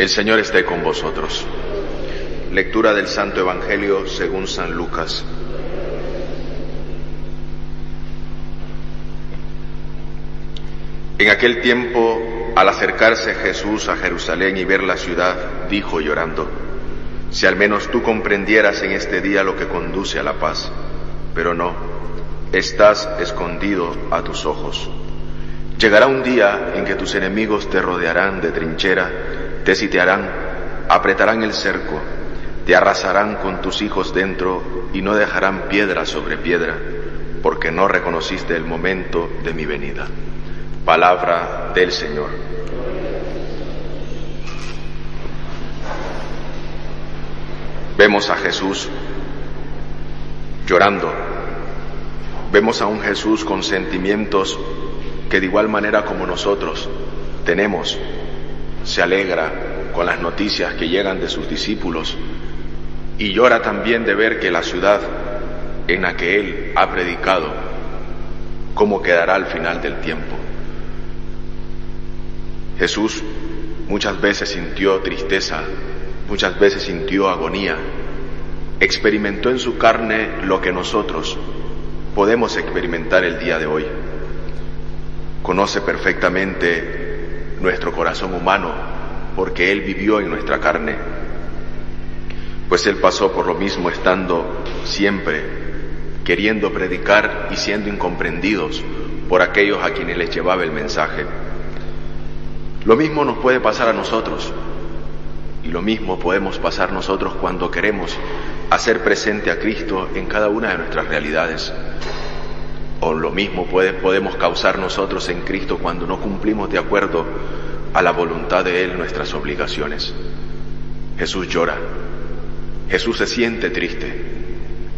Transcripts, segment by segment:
El Señor esté con vosotros. Lectura del Santo Evangelio según San Lucas. En aquel tiempo, al acercarse Jesús a Jerusalén y ver la ciudad, dijo llorando, si al menos tú comprendieras en este día lo que conduce a la paz, pero no, estás escondido a tus ojos. Llegará un día en que tus enemigos te rodearán de trinchera, te sitiarán, apretarán el cerco, te arrasarán con tus hijos dentro y no dejarán piedra sobre piedra, porque no reconociste el momento de mi venida. Palabra del Señor. Vemos a Jesús llorando. Vemos a un Jesús con sentimientos que de igual manera como nosotros tenemos, se alegra con las noticias que llegan de sus discípulos y llora también de ver que la ciudad en la que Él ha predicado, cómo quedará al final del tiempo. Jesús muchas veces sintió tristeza, muchas veces sintió agonía, experimentó en su carne lo que nosotros podemos experimentar el día de hoy. Conoce perfectamente nuestro corazón humano porque Él vivió en nuestra carne, pues Él pasó por lo mismo estando siempre queriendo predicar y siendo incomprendidos por aquellos a quienes les llevaba el mensaje. Lo mismo nos puede pasar a nosotros y lo mismo podemos pasar nosotros cuando queremos hacer presente a Cristo en cada una de nuestras realidades. O lo mismo podemos causar nosotros en Cristo cuando no cumplimos de acuerdo a la voluntad de Él nuestras obligaciones. Jesús llora, Jesús se siente triste,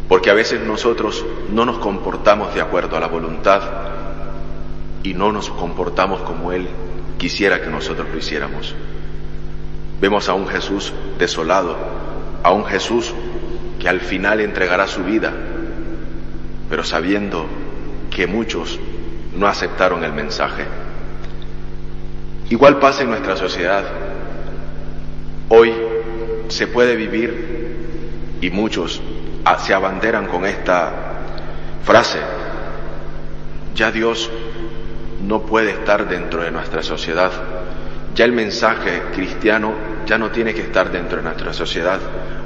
porque a veces nosotros no nos comportamos de acuerdo a la voluntad y no nos comportamos como Él quisiera que nosotros lo hiciéramos. Vemos a un Jesús desolado, a un Jesús que al final entregará su vida, pero sabiendo que muchos no aceptaron el mensaje. Igual pasa en nuestra sociedad. Hoy se puede vivir y muchos se abanderan con esta frase. Ya Dios no puede estar dentro de nuestra sociedad. Ya el mensaje cristiano ya no tiene que estar dentro de nuestra sociedad.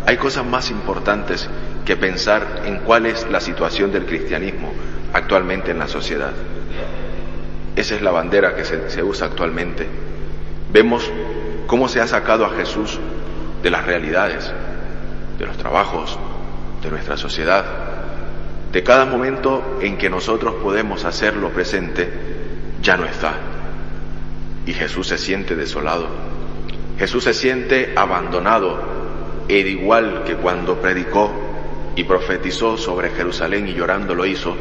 Hay cosas más importantes que pensar en cuál es la situación del cristianismo actualmente en la sociedad. Esa es la bandera que se, usa actualmente. Vemos cómo se ha sacado a Jesús de las realidades, de los trabajos, de nuestra sociedad, de cada momento en que nosotros podemos hacerlo presente, ya no está. Y Jesús se siente desolado. Jesús se siente abandonado, e igual que cuando predicó y profetizó sobre Jerusalén y llorando lo hizo,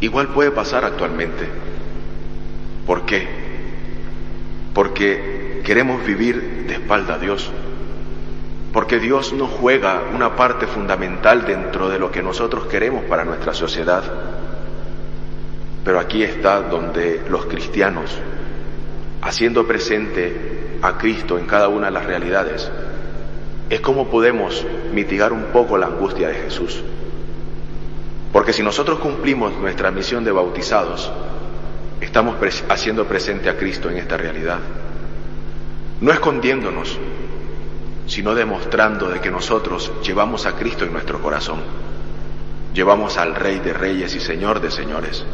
igual puede pasar actualmente. ¿Por qué? Porque queremos vivir de espalda a Dios. Porque Dios no juega una parte fundamental dentro de lo que nosotros queremos para nuestra sociedad. Pero aquí está donde los cristianos, haciendo presente a Cristo en cada una de las realidades, es como podemos mitigar un poco la angustia de Jesús. Porque si nosotros cumplimos nuestra misión de bautizados, estamos haciendo presente a Cristo en esta realidad. No escondiéndonos, sino demostrando de que nosotros llevamos a Cristo en nuestro corazón. Llevamos al Rey de Reyes y Señor de Señores.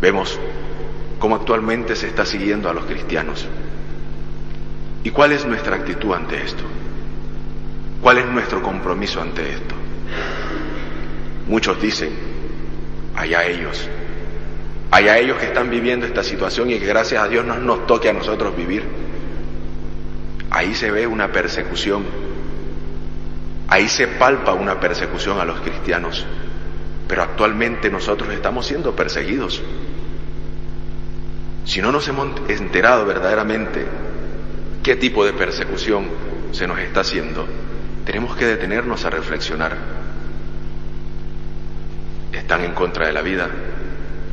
Vemos cómo actualmente se está siguiendo a los cristianos. ¿Y cuál es nuestra actitud ante esto? ¿Cuál es nuestro compromiso ante esto? Muchos dicen, allá ellos, Hay a ellos que están viviendo esta situación y que gracias a Dios no nos toque a nosotros vivir. Ahí se ve una persecución. Ahí se palpa una persecución a los cristianos. Pero actualmente nosotros estamos siendo perseguidos. Si no nos hemos enterado verdaderamente qué tipo de persecución se nos está haciendo, tenemos que detenernos a reflexionar. Están en contra de la vida,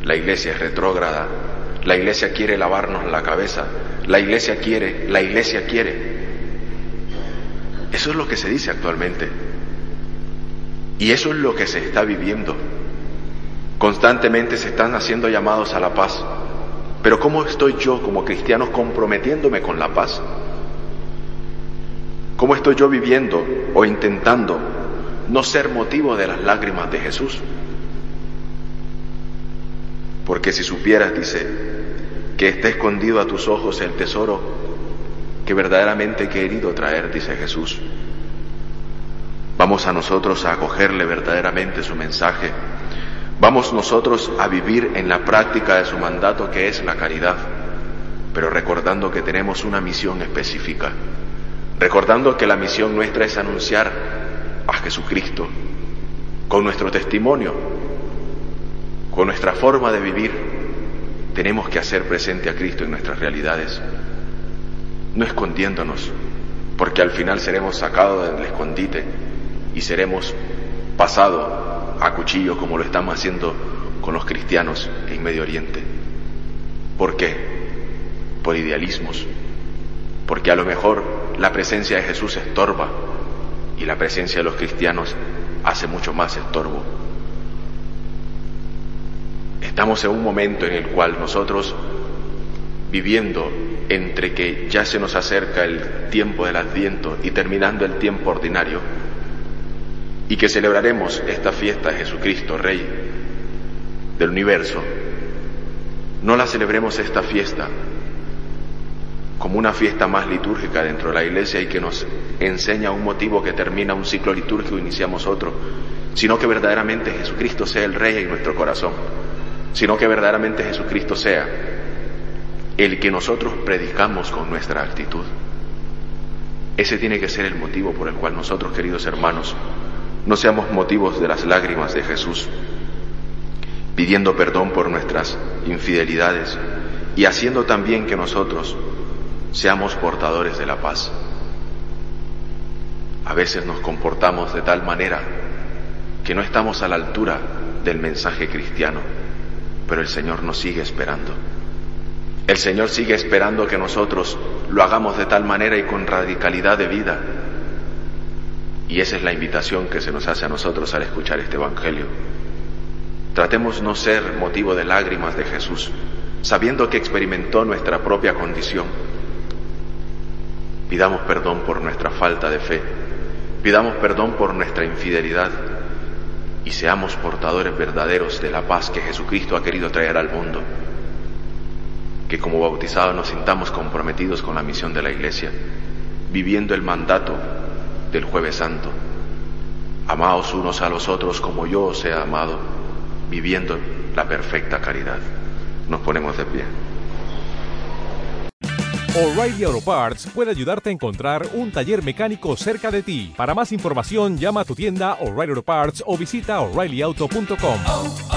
la iglesia es retrógrada, la iglesia quiere lavarnos la cabeza, la iglesia quiere, la iglesia quiere. Eso es lo que se dice actualmente. Y eso es lo que se está viviendo. Constantemente se están haciendo llamados a la paz. Pero ¿cómo estoy yo como cristiano comprometiéndome con la paz? ¿Cómo estoy yo viviendo o intentando no ser motivo de las lágrimas de Jesús? Porque si supieras, dice, que está escondido a tus ojos el tesoro que verdaderamente he querido traer, dice Jesús. Vamos a nosotros a acogerle verdaderamente su mensaje. Vamos nosotros a vivir en la práctica de su mandato que es la caridad, pero recordando que tenemos una misión específica, recordando que la misión nuestra es anunciar a Jesucristo con nuestro testimonio, con nuestra forma de vivir, tenemos que hacer presente a Cristo en nuestras realidades, no escondiéndonos, porque al final seremos sacados del escondite y seremos pasados a cuchillo como lo estamos haciendo con los cristianos en Medio Oriente. ¿Por qué? Por idealismos, porque a lo mejor la presencia de Jesús estorba y la presencia de los cristianos hace mucho más estorbo. Estamos en un momento en el cual nosotros, viviendo entre que ya se nos acerca el tiempo del adviento y terminando el tiempo ordinario, y que celebraremos esta fiesta de Jesucristo, Rey del universo, no la celebremos esta fiesta como una fiesta más litúrgica dentro de la iglesia y que nos enseña un motivo que termina un ciclo litúrgico y iniciamos otro, sino que verdaderamente Jesucristo sea el Rey en nuestro corazón, sino que verdaderamente Jesucristo sea el que nosotros predicamos con nuestra actitud. Ese tiene que ser el motivo por el cual nosotros, queridos hermanos, no seamos motivos de las lágrimas de Jesús, pidiendo perdón por nuestras infidelidades y haciendo también que nosotros seamos portadores de la paz. A veces nos comportamos de tal manera que no estamos a la altura del mensaje cristiano, pero el Señor nos sigue esperando. El Señor sigue esperando que nosotros lo hagamos de tal manera y con radicalidad de vida. Y esa es la invitación que se nos hace a nosotros al escuchar este Evangelio. Tratemos no ser motivo de lágrimas de Jesús, sabiendo que experimentó nuestra propia condición Pidamos perdón por nuestra falta de fe, pidamos perdón por nuestra infidelidad y seamos portadores verdaderos de la paz que Jesucristo ha querido traer al mundo. Que como bautizados nos sintamos comprometidos con la misión de la Iglesia, viviendo el mandato del jueves santo. Amaos unos a los otros como yo os he amado, viviendo la perfecta caridad. Nos ponemos de pie. O'Reilly Auto Parts puede ayudarte a encontrar un taller mecánico cerca de ti. Para más información, llama a tu tienda O'Reilly Auto Parts o visita oreillyauto.com.